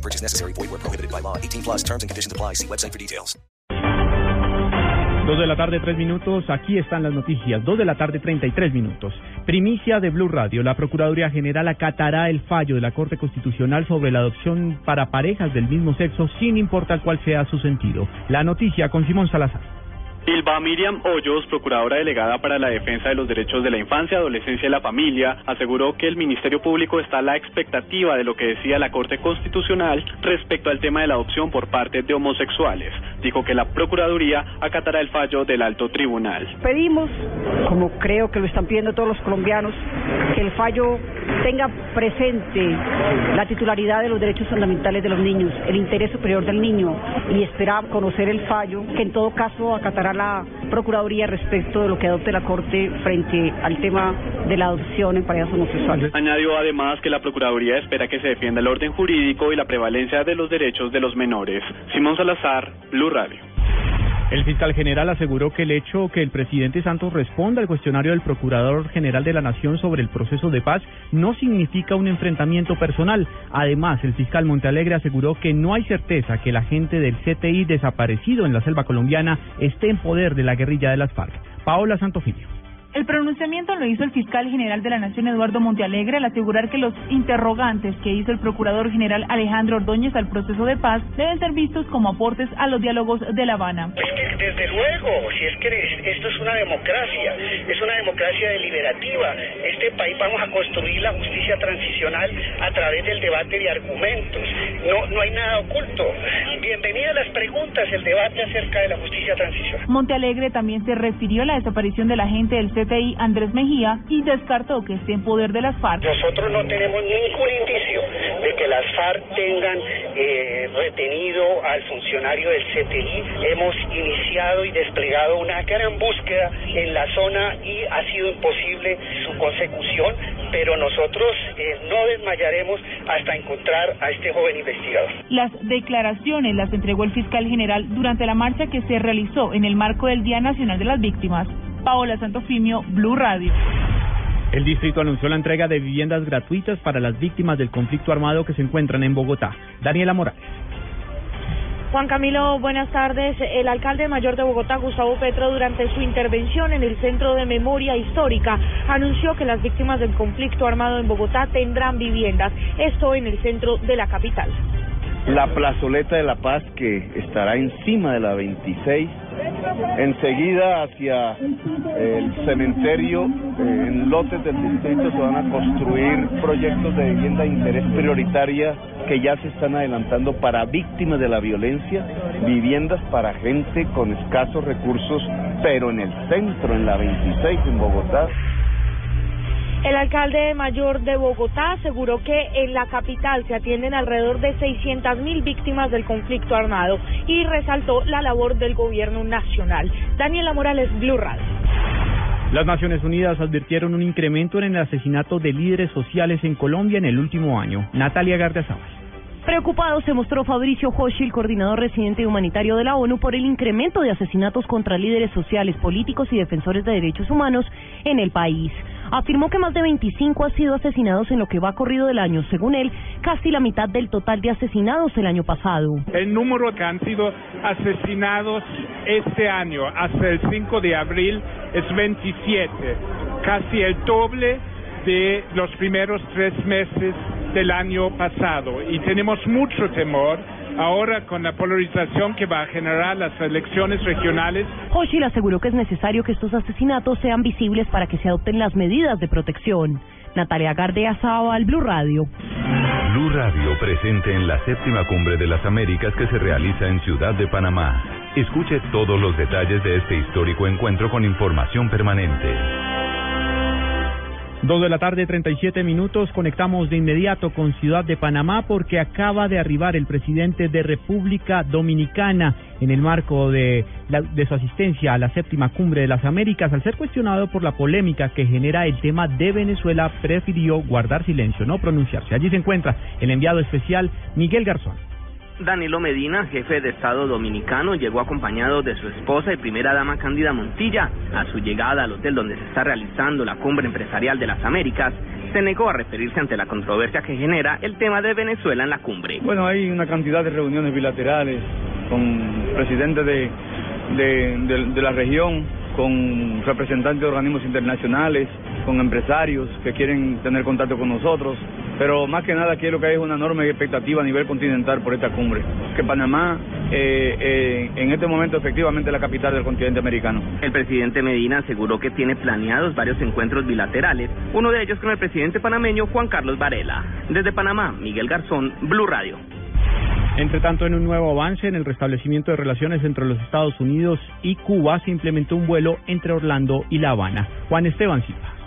No purchase necessary. Void where prohibited by law. 18 plus terms and conditions apply. See website for details. Dos de la tarde, tres minutos. Aquí están las noticias. Dos de la tarde, treinta y tres minutos. Primicia de Blue Radio. La Procuraduría General acatará el fallo de la Corte Constitucional sobre la adopción para parejas del mismo sexo, sin importar cuál sea su sentido. La noticia con Simón Salazar. Ilva Miriam Hoyos, procuradora delegada para la defensa de los derechos de la infancia, adolescencia y la familia, aseguró que el Ministerio Público está a la expectativa de lo que decía la Corte Constitucional respecto al tema de la adopción por parte de homosexuales. Dijo que la Procuraduría acatará el fallo del alto tribunal. Pedimos, como creo que lo están pidiendo todos los colombianos, que el fallo tenga presente la titularidad de los derechos fundamentales de los niños, el interés superior del niño y esperar conocer el fallo, que en todo caso acatará la Procuraduría respecto de lo que adopte la Corte frente al tema de la adopción en parejas homosexuales. Añadió además que la Procuraduría espera que se defienda el orden jurídico y la prevalencia de los derechos de los menores. Simón Salazar, Blue Radio. El fiscal general aseguró que el hecho que el presidente Santos responda al cuestionario del Procurador General de la Nación sobre el proceso de paz no significa un enfrentamiento personal. Además, el fiscal Montealegre aseguró que no hay certeza que la gente del CTI desaparecido en la selva colombiana esté en poder de la guerrilla de las FARC. Paola Santofilio. El pronunciamiento lo hizo el fiscal general de la Nación, Eduardo Montealegre, al asegurar que los interrogantes que hizo el procurador general Alejandro Ordóñez al proceso de paz deben ser vistos como aportes a los diálogos de La Habana. Es que desde luego, si es que esto es una democracia, es una democracia deliberativa. Este país vamos a construir la justicia transicional a través del debate de argumentos. No, no hay nada oculto. Bienvenidas las preguntas, el debate acerca de la justicia transicional. Montealegre también se refirió a la desaparición de la gente del CTI Andrés Mejía y descartó que esté en poder de las FARC. Nosotros no tenemos ningún indicio de que las FARC tengan eh, retenido al funcionario del CTI. Hemos iniciado y desplegado una gran búsqueda en la zona y ha sido imposible su consecución, pero nosotros eh, no desmayaremos hasta encontrar a este joven investigador. Las declaraciones las entregó el fiscal general durante la marcha que se realizó en el marco del Día Nacional de las Víctimas. Paola Santofimio, Blue Radio. El distrito anunció la entrega de viviendas gratuitas para las víctimas del conflicto armado que se encuentran en Bogotá. Daniela Morales. Juan Camilo, buenas tardes. El alcalde mayor de Bogotá, Gustavo Petro, durante su intervención en el Centro de Memoria Histórica, anunció que las víctimas del conflicto armado en Bogotá tendrán viviendas, esto en el centro de la capital. La plazoleta de la paz que estará encima de la 26 Enseguida hacia el cementerio, eh, en lotes del distrito se van a construir proyectos de vivienda de interés prioritaria que ya se están adelantando para víctimas de la violencia, viviendas para gente con escasos recursos, pero en el centro, en la 26 en Bogotá. El alcalde mayor de Bogotá aseguró que en la capital se atienden alrededor de 600 mil víctimas del conflicto armado y resaltó la labor del gobierno nacional. Daniela Morales, Blue Radio. Las Naciones Unidas advirtieron un incremento en el asesinato de líderes sociales en Colombia en el último año. Natalia Gardiazabal. Preocupado se mostró Fabricio Hoshi, el coordinador residente humanitario de la ONU, por el incremento de asesinatos contra líderes sociales, políticos y defensores de derechos humanos en el país. Afirmó que más de 25 han sido asesinados en lo que va corrido del año. Según él, casi la mitad del total de asesinados el año pasado. El número que han sido asesinados este año, hasta el 5 de abril, es 27, casi el doble de los primeros tres meses del año pasado y tenemos mucho temor ahora con la polarización que va a generar las elecciones regionales. Hochil aseguró que es necesario que estos asesinatos sean visibles para que se adopten las medidas de protección. Natalia Gardea al Blue Radio. Blue Radio presente en la séptima cumbre de las Américas que se realiza en Ciudad de Panamá. Escuche todos los detalles de este histórico encuentro con información permanente. Dos de la tarde, 37 minutos. Conectamos de inmediato con Ciudad de Panamá porque acaba de arribar el presidente de República Dominicana en el marco de, la- de su asistencia a la séptima cumbre de las Américas. Al ser cuestionado por la polémica que genera el tema de Venezuela, prefirió guardar silencio, no pronunciarse. Allí se encuentra el enviado especial Miguel Garzón. Danilo Medina, jefe de Estado dominicano, llegó acompañado de su esposa y primera dama Cándida Montilla. A su llegada al hotel donde se está realizando la cumbre empresarial de las Américas, se negó a referirse ante la controversia que genera el tema de Venezuela en la cumbre. Bueno, hay una cantidad de reuniones bilaterales con presidentes de, de, de- de la región, con representantes de organismos internacionales, con empresarios que quieren tener contacto con nosotros, pero más que nada aquí lo que hay es una enorme expectativa a nivel continental por esta cumbre, que Panamá eh, eh, en este momento efectivamente es la capital del continente americano. El presidente Medina aseguró que tiene planeados varios encuentros bilaterales, uno de ellos con el presidente panameño Juan Carlos Varela. Desde Panamá, Miguel Garzón, Blue Radio. Entre tanto, en un nuevo avance en el restablecimiento de relaciones entre los Estados Unidos y Cuba, se implementó un vuelo entre Orlando y La Habana. Juan Esteban Silva.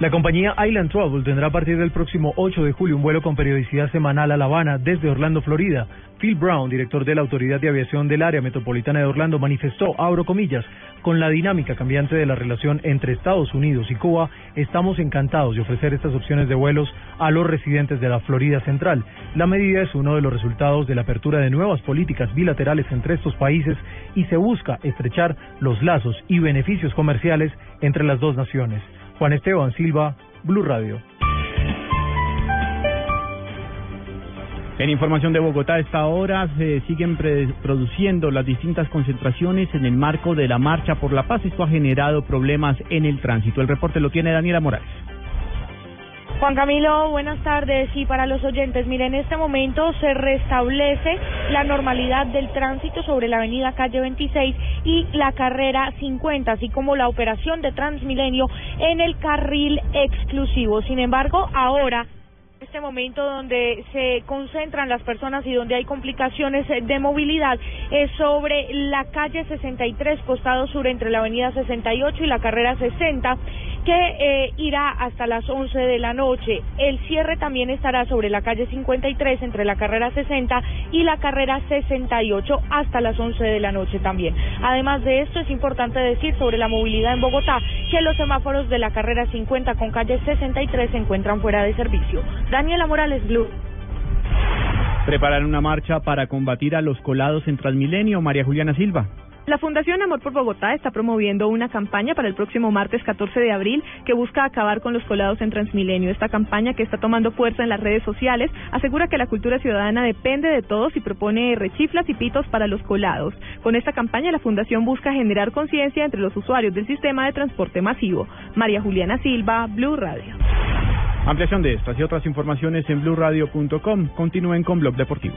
La compañía Island Travel tendrá a partir del próximo 8 de julio un vuelo con periodicidad semanal a La Habana desde Orlando, Florida. Phil Brown, director de la Autoridad de Aviación del Área Metropolitana de Orlando, manifestó, abro comillas, con la dinámica cambiante de la relación entre Estados Unidos y Cuba, estamos encantados de ofrecer estas opciones de vuelos a los residentes de la Florida Central. La medida es uno de los resultados de la apertura de nuevas políticas bilaterales entre estos países y se busca estrechar los lazos y beneficios comerciales entre las dos naciones. Juan Esteban Silva, Blue Radio. En información de Bogotá, a esta hora se siguen produciendo las distintas concentraciones en el marco de la Marcha por la Paz. Esto ha generado problemas en el tránsito. El reporte lo tiene Daniela Morales. Juan Camilo, buenas tardes. Y para los oyentes, mire, en este momento se restablece la normalidad del tránsito sobre la avenida Calle 26 y la carrera 50, así como la operación de Transmilenio en el carril exclusivo. Sin embargo, ahora este momento donde se concentran las personas y donde hay complicaciones de movilidad es sobre la calle 63, costado sur, entre la avenida 68 y la carrera 60, que eh, irá hasta las 11 de la noche. El cierre también estará sobre la calle 53, entre la carrera 60 y la carrera 68, hasta las 11 de la noche también. Además de esto, es importante decir sobre la movilidad en Bogotá que los semáforos de la carrera 50 con calle 63 se encuentran fuera de servicio. Daniela Morales, Blue. Preparan una marcha para combatir a los colados en Transmilenio. María Juliana Silva. La Fundación Amor por Bogotá está promoviendo una campaña para el próximo martes 14 de abril que busca acabar con los colados en Transmilenio. Esta campaña, que está tomando fuerza en las redes sociales, asegura que la cultura ciudadana depende de todos y propone rechiflas y pitos para los colados. Con esta campaña, la Fundación busca generar conciencia entre los usuarios del sistema de transporte masivo. María Juliana Silva, Blue Radio. Ampliación de estas y otras informaciones en blueradio.com. Continúen con Blog Deportivo.